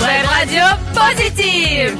Web Radio Positive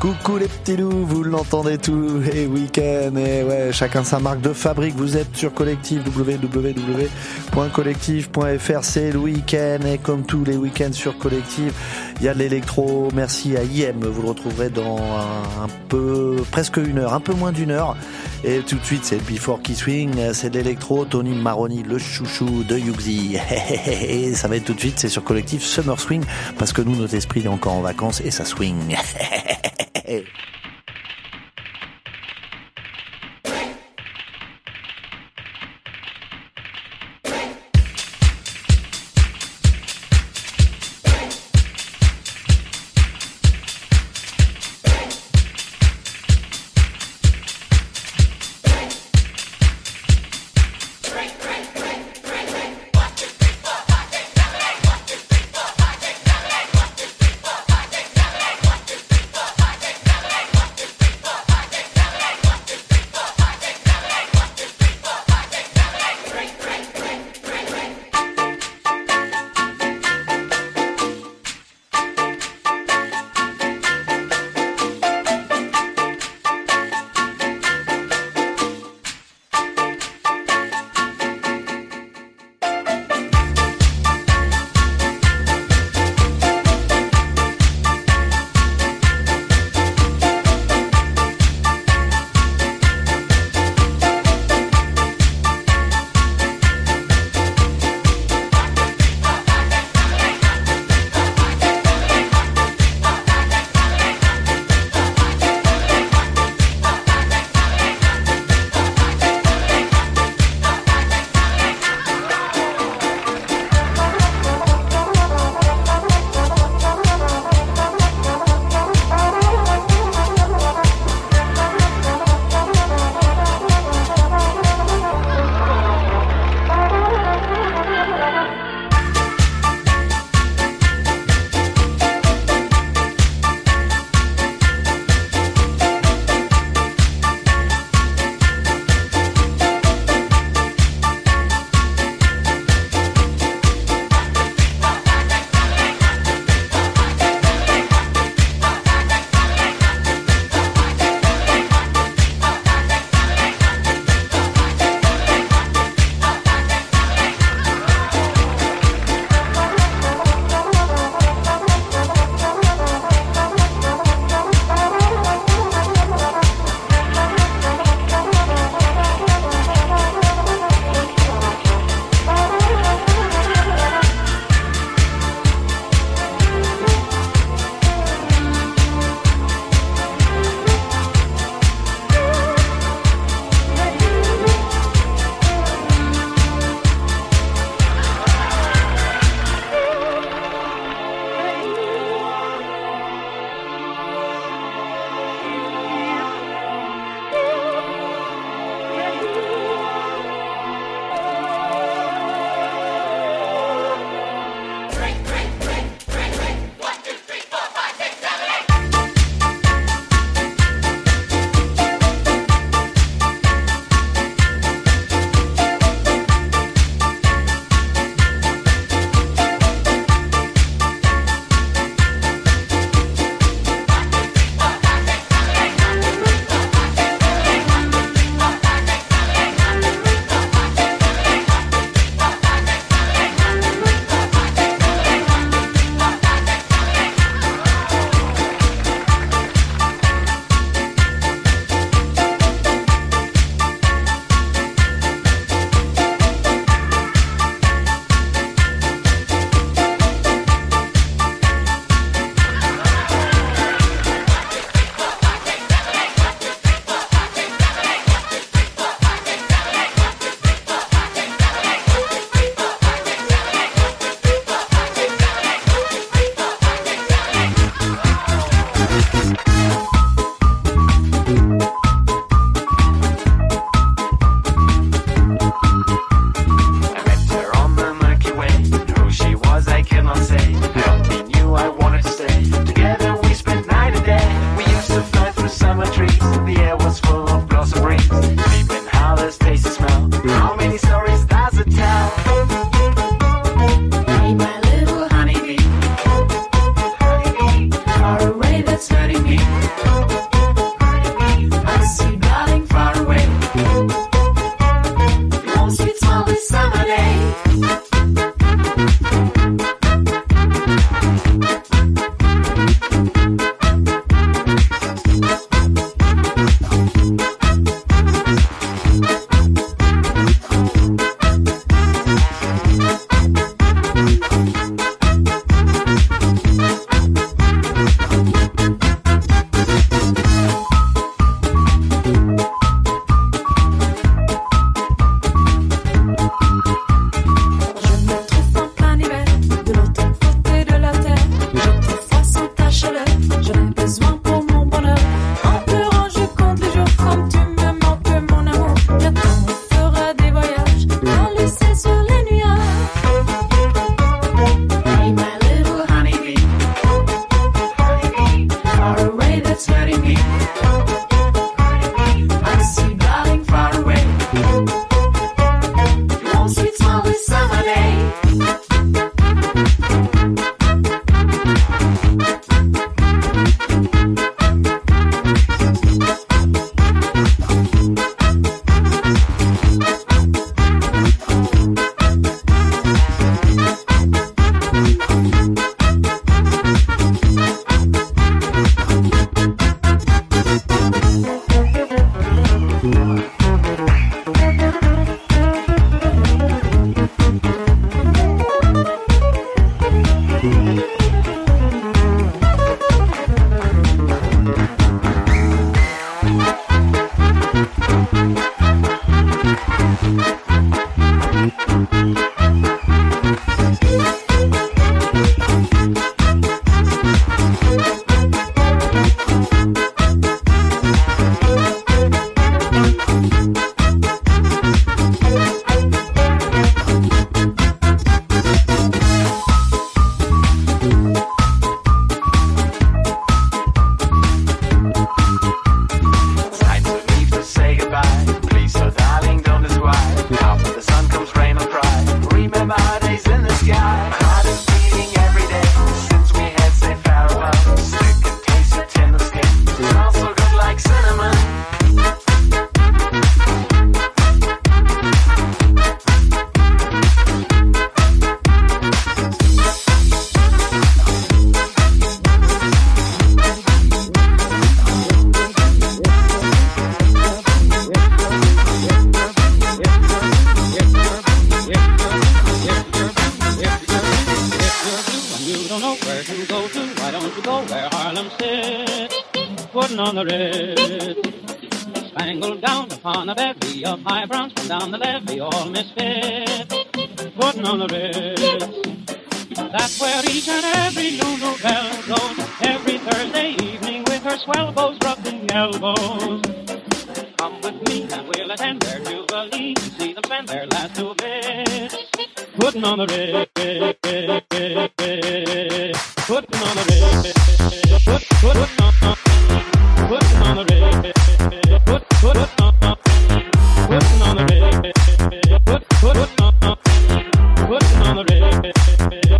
Coucou les petits loups, vous l'entendez tous les week-ends et ouais, chacun sa marque de fabrique. Vous êtes sur Collectif www.collectif.fr. C'est le week-end et comme tous les week-ends sur Collectif, il y a de l'électro. Merci à IM. Vous le retrouverez dans un, un peu, presque une heure, un peu moins d'une heure. Et tout de suite, c'est Before Key Swing, c'est de l'électro. Tony Maroni, le chouchou de Yuxi. Et ça va être tout de suite, c'est sur Collectif Summer Swing parce que nous, notre esprit est encore en vacances et ça swing.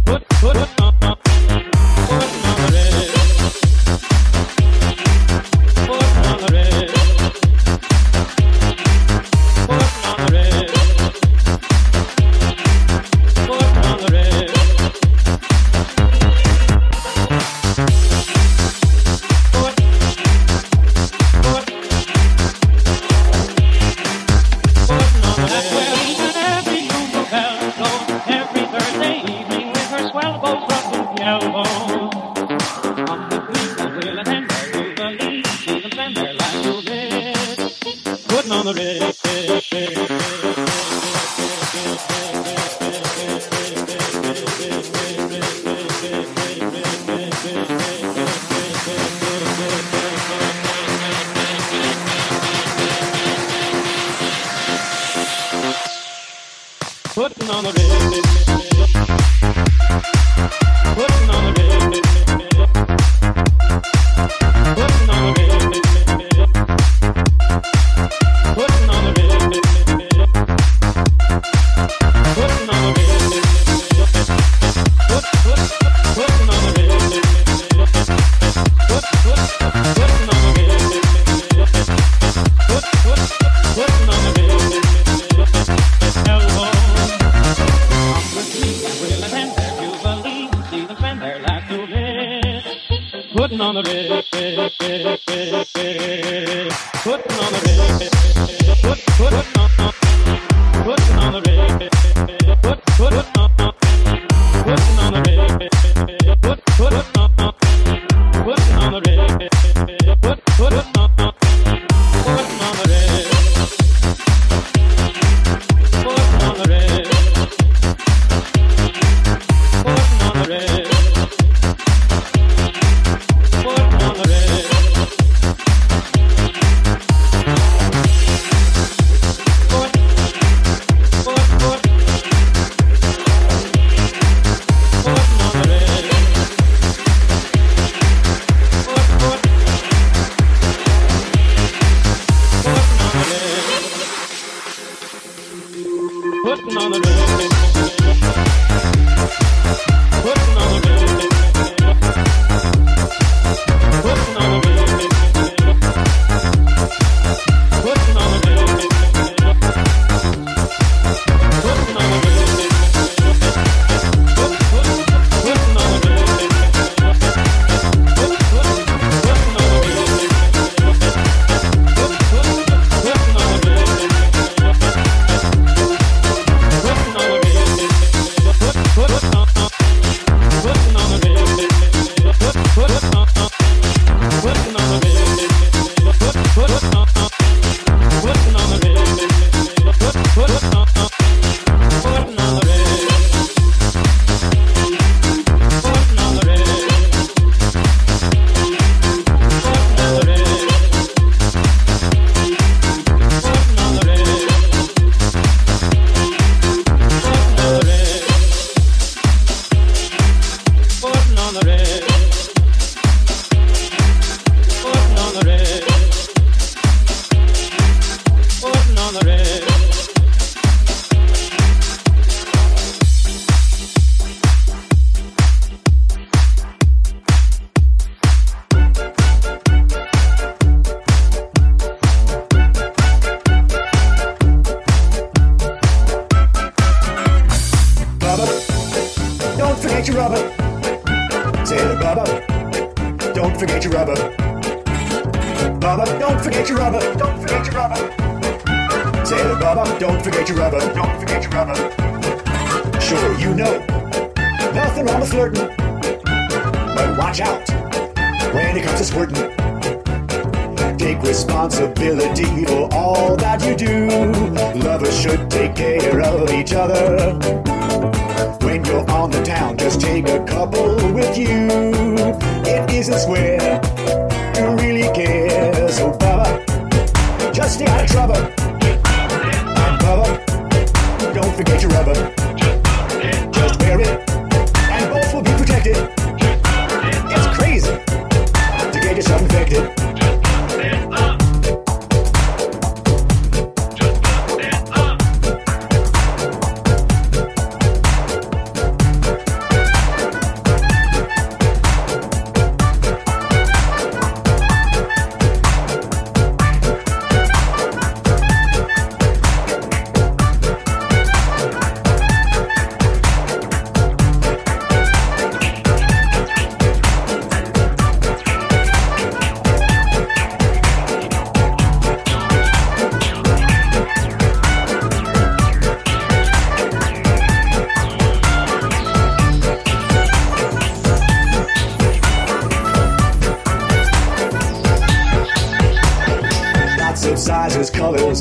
put, put, put. uh.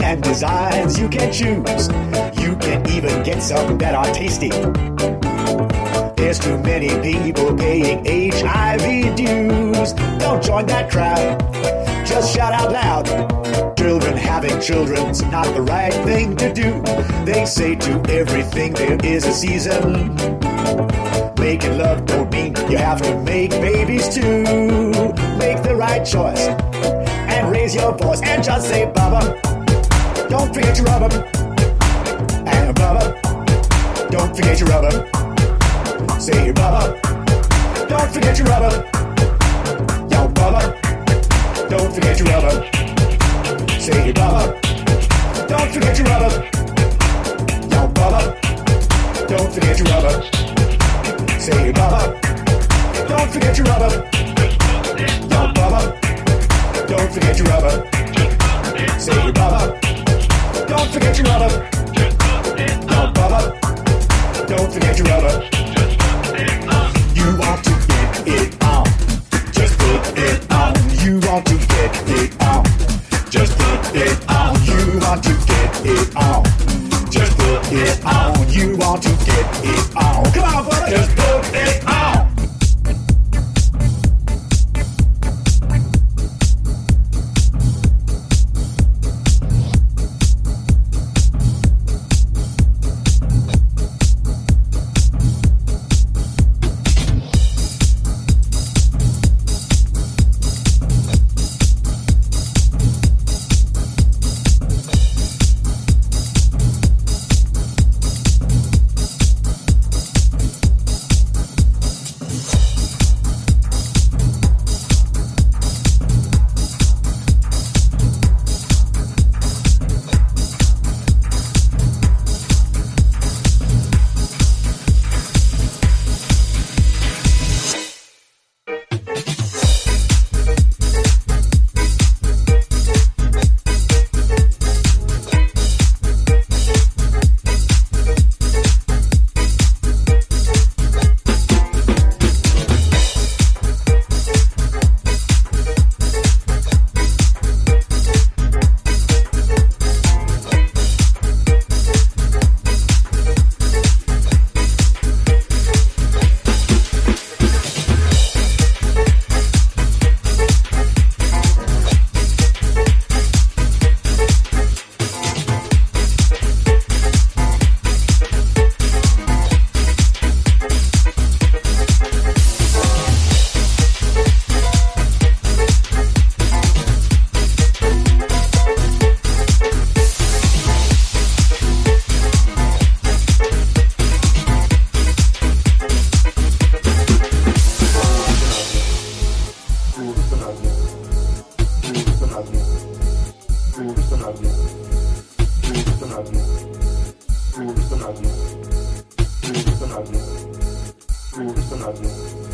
and designs you can choose. You can even get some that are tasty. There's too many people paying HIV dues. Don't join that crowd. Just shout out loud. Children having children's not the right thing to do. They say to everything there is a season. Making love don't mean you have to make babies too. Make the right choice and raise your voice and just say, Baba. Don't forget your rubber and blubber. Don't forget your rubber. Say your blubber. Don't forget your rubber. Yo blubber. Don't forget your rubber. Say your blubber. Don't forget your rubber. Yo blubber. Don't forget your rubber. Say your blubber. Don't forget your rubber. Yo blubber. Don't forget your rubber. Say your blubber. Don't forget your rubber. Just Don't bother. Don't forget your rubber. You want to get it on. Just put it on. You want to get it on. Just put it on. You want to get it on. Just put it on. You want to get it on. Thank you.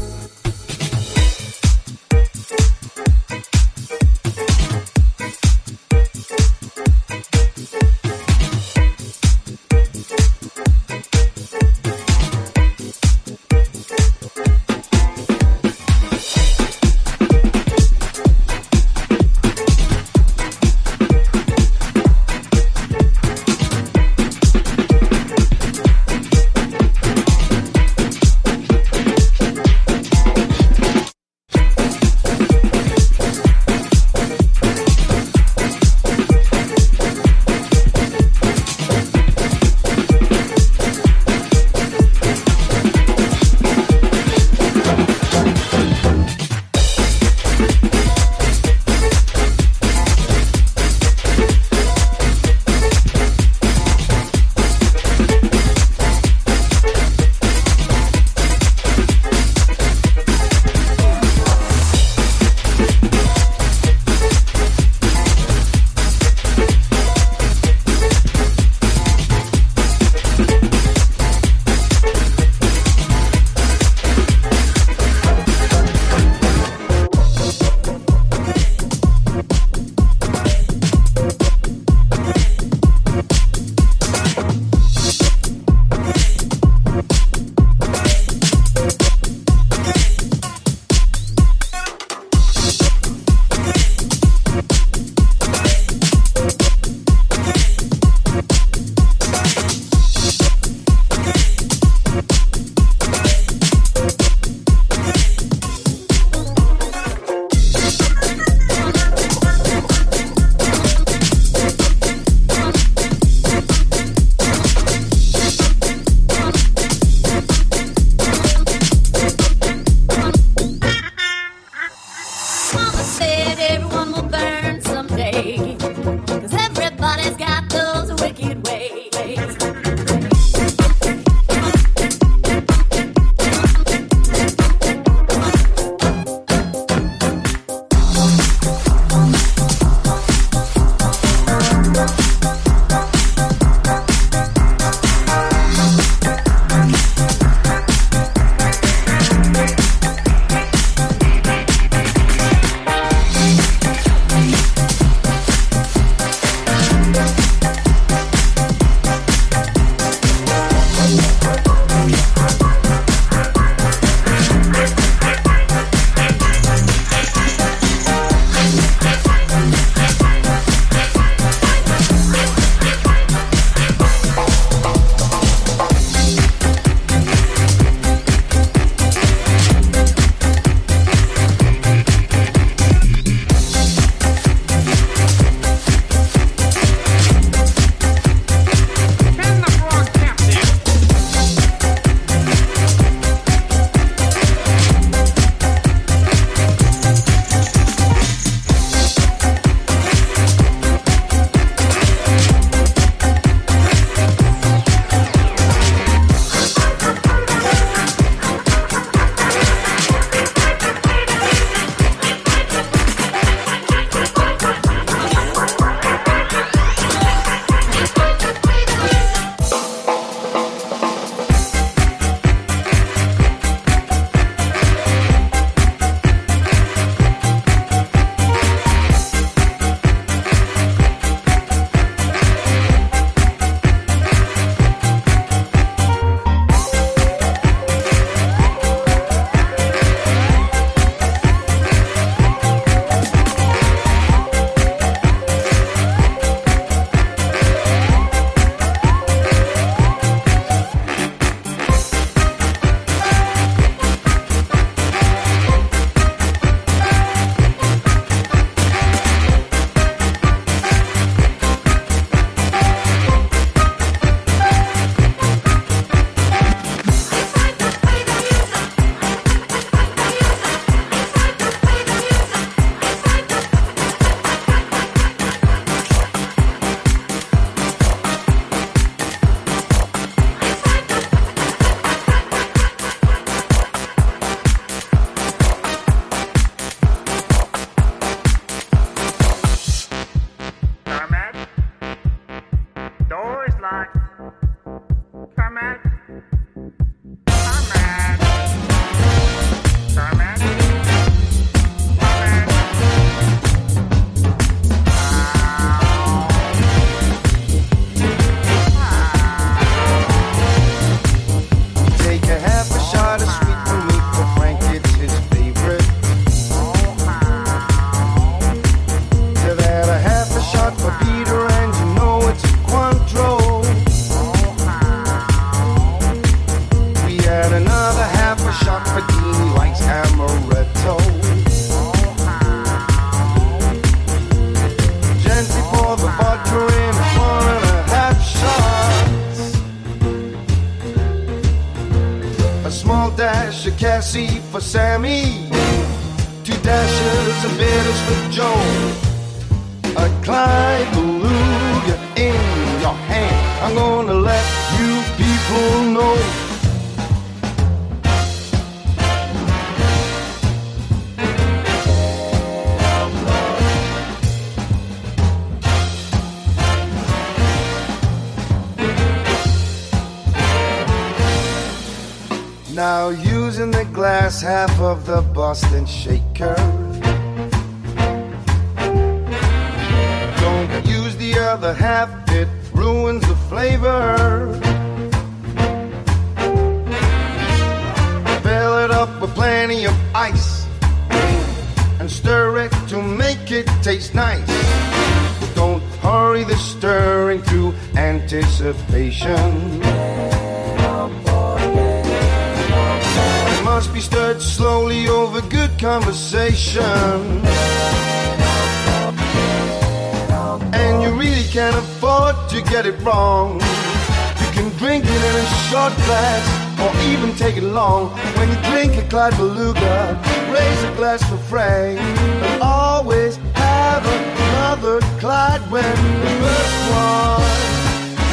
Drink it in a short glass or even take it long. When you drink a Clyde Beluga, raise a glass for Frank. And always have another Clyde when the first one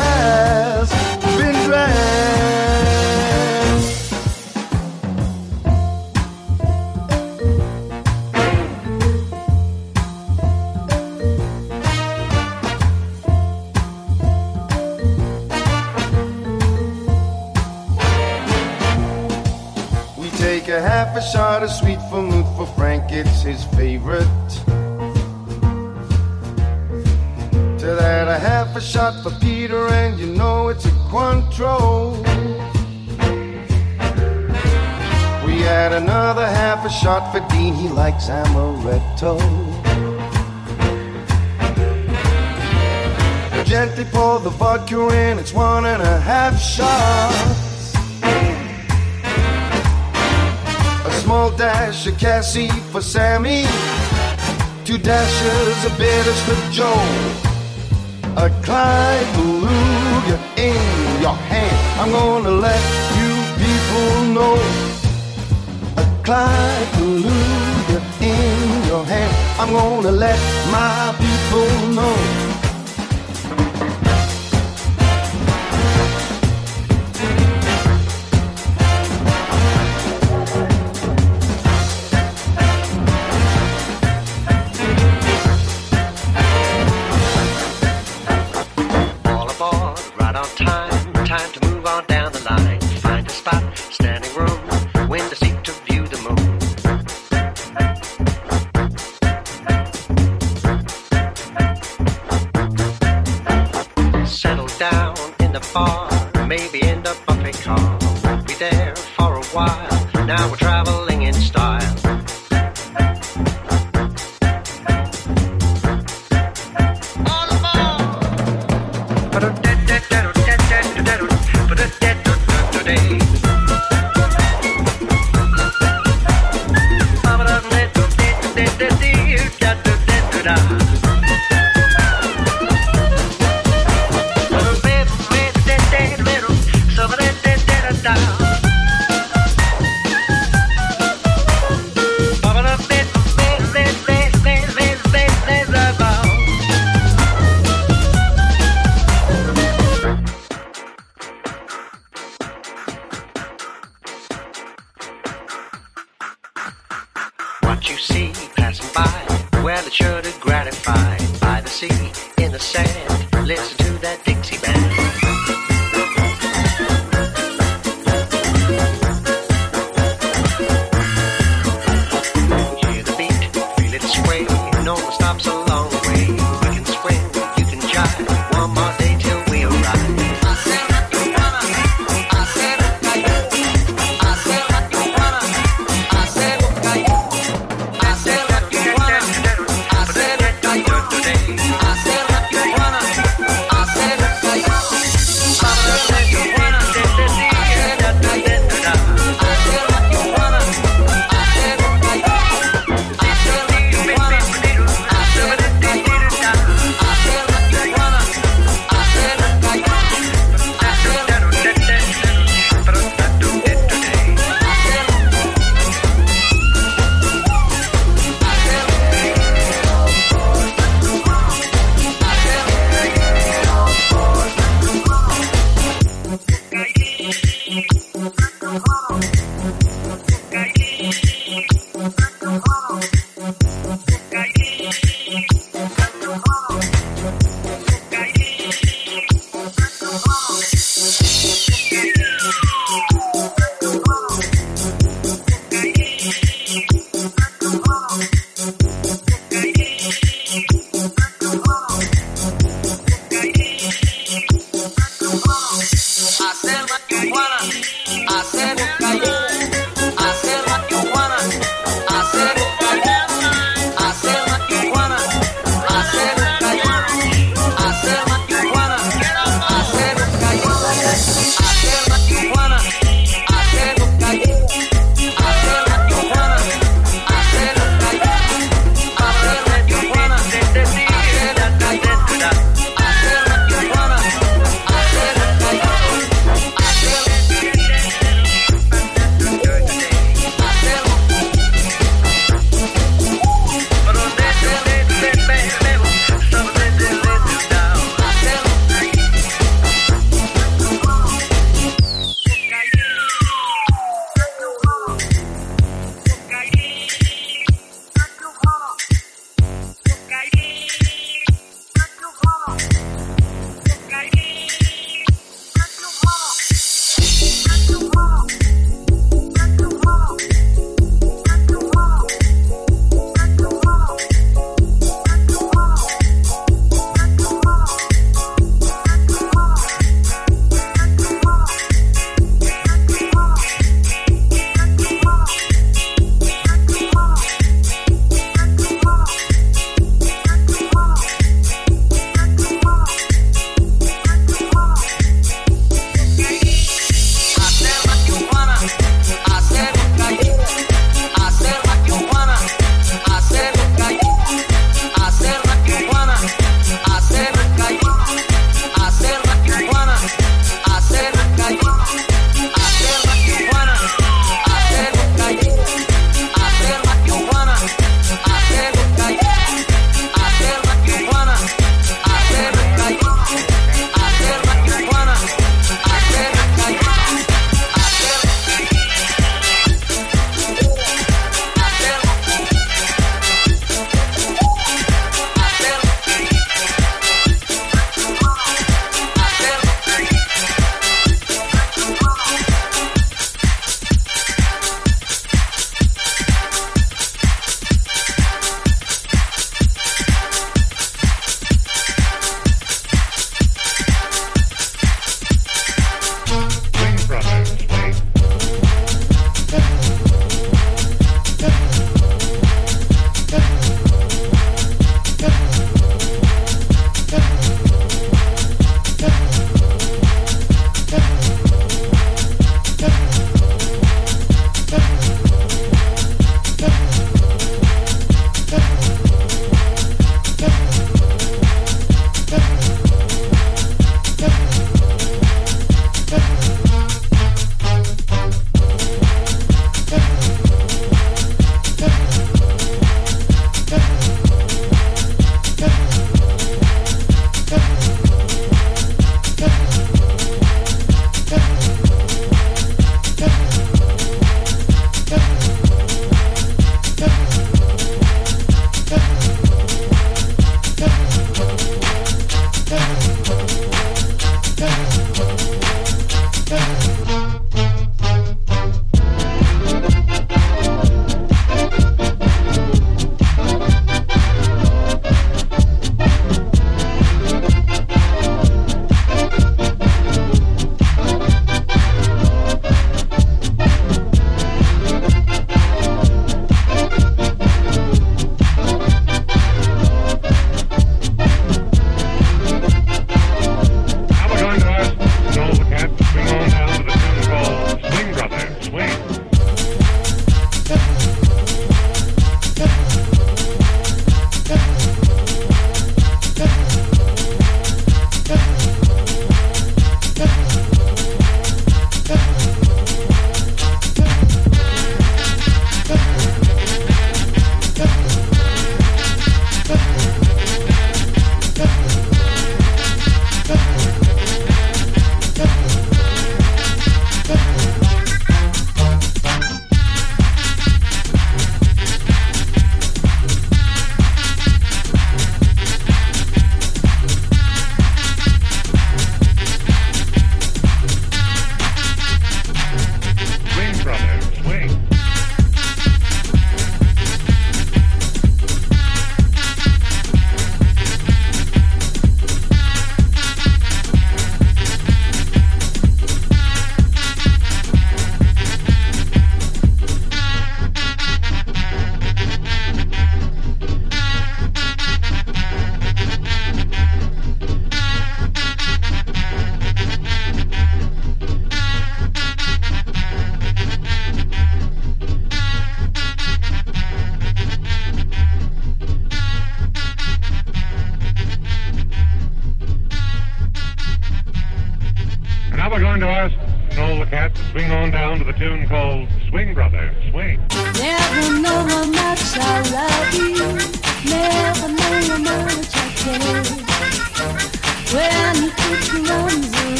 has been drank. Half a shot of sweet vermouth for Frank, it's his favorite. To that, a half a shot for Peter, and you know it's a Cointreau. We add another half a shot for Dean, he likes amaretto. Gently pour the vodka in, it's one and a half shots. Small dash of cassis for Sammy. Two dashes of bitters for Joe. A Clyde Beluga in your hand. I'm gonna let you people know. A Clyde Beluga in your hand. I'm gonna let my people know. move on down the line.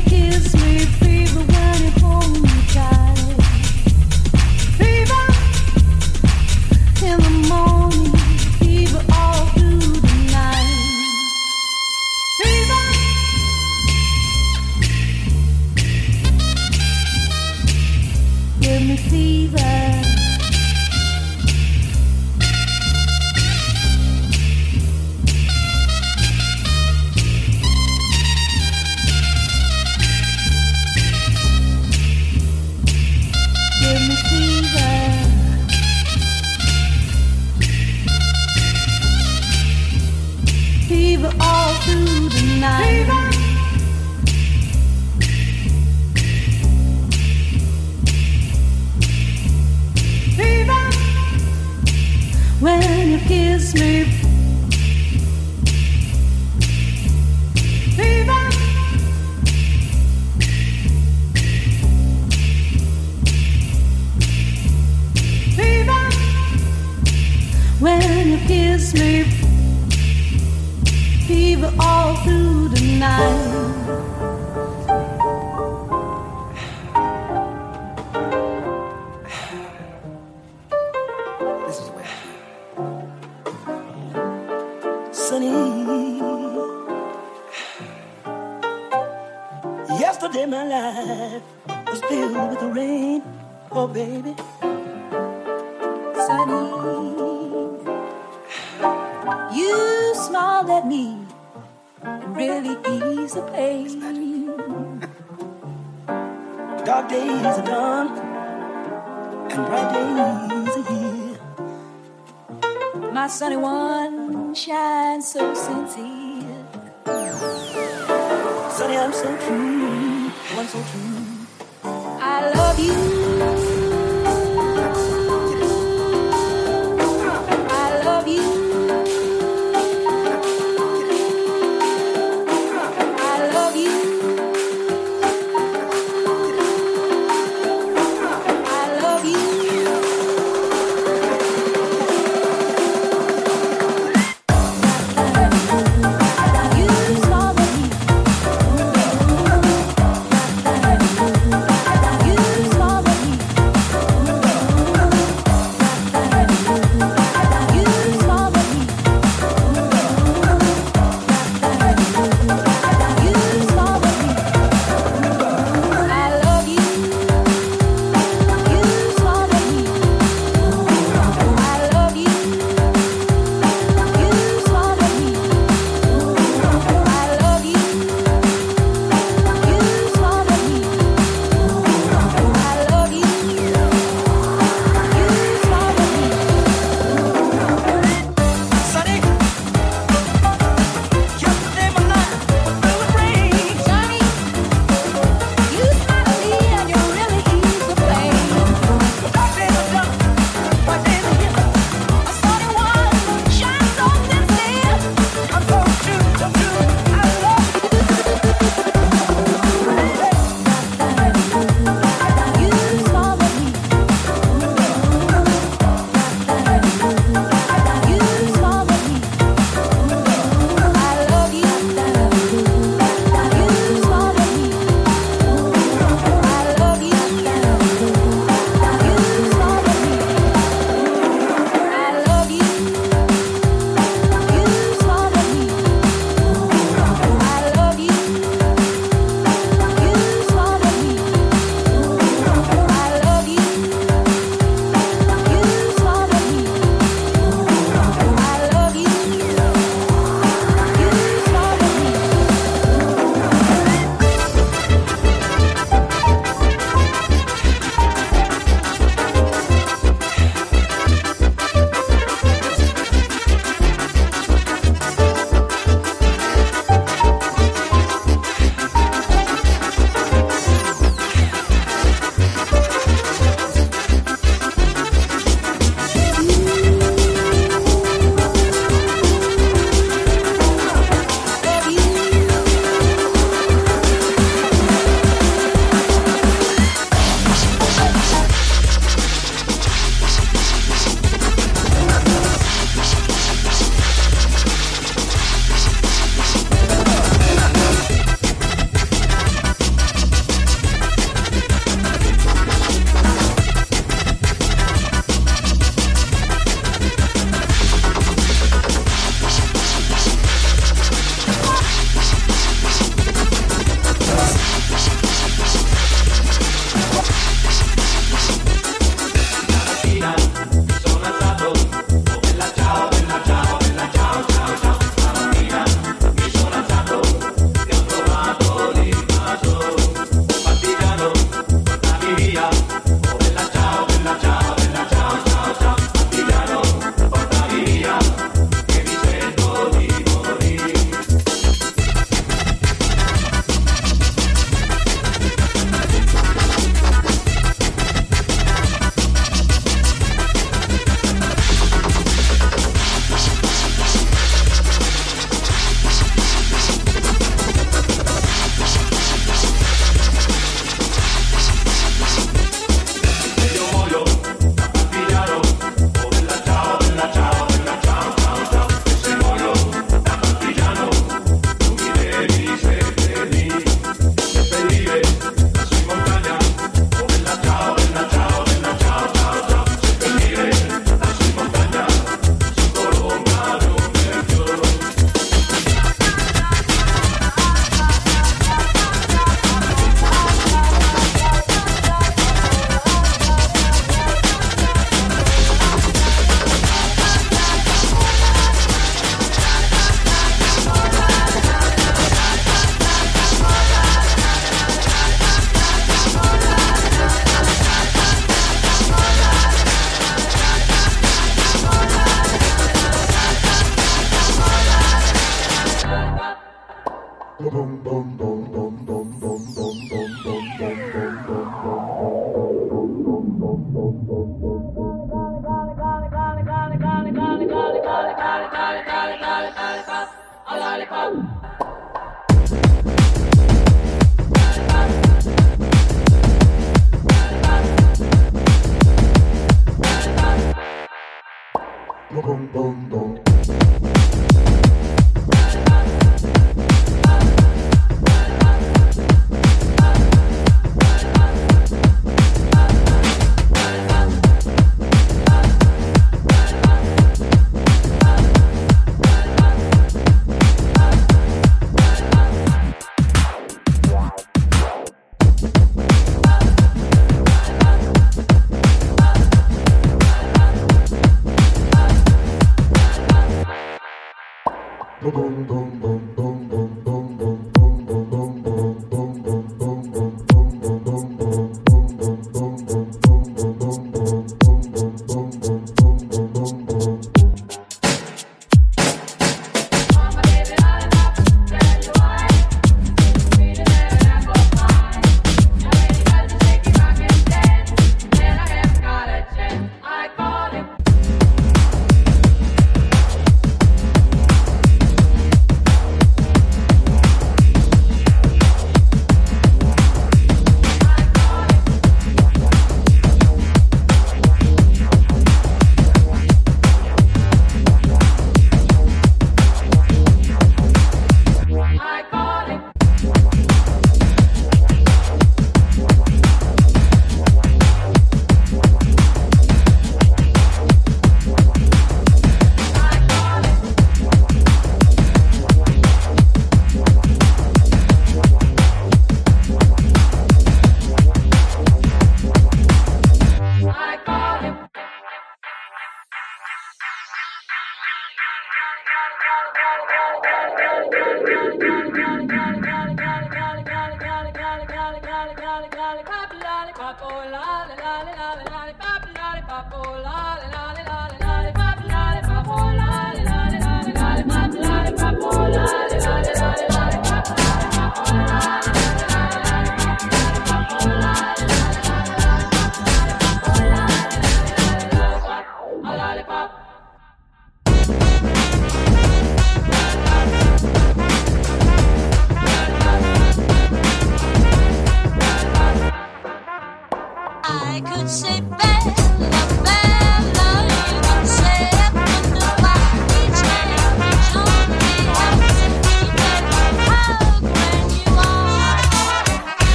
kiss me days are done, and bright days are here. My sunny one shines so sincere. Sunny, I'm so true, I'm so true. I love you.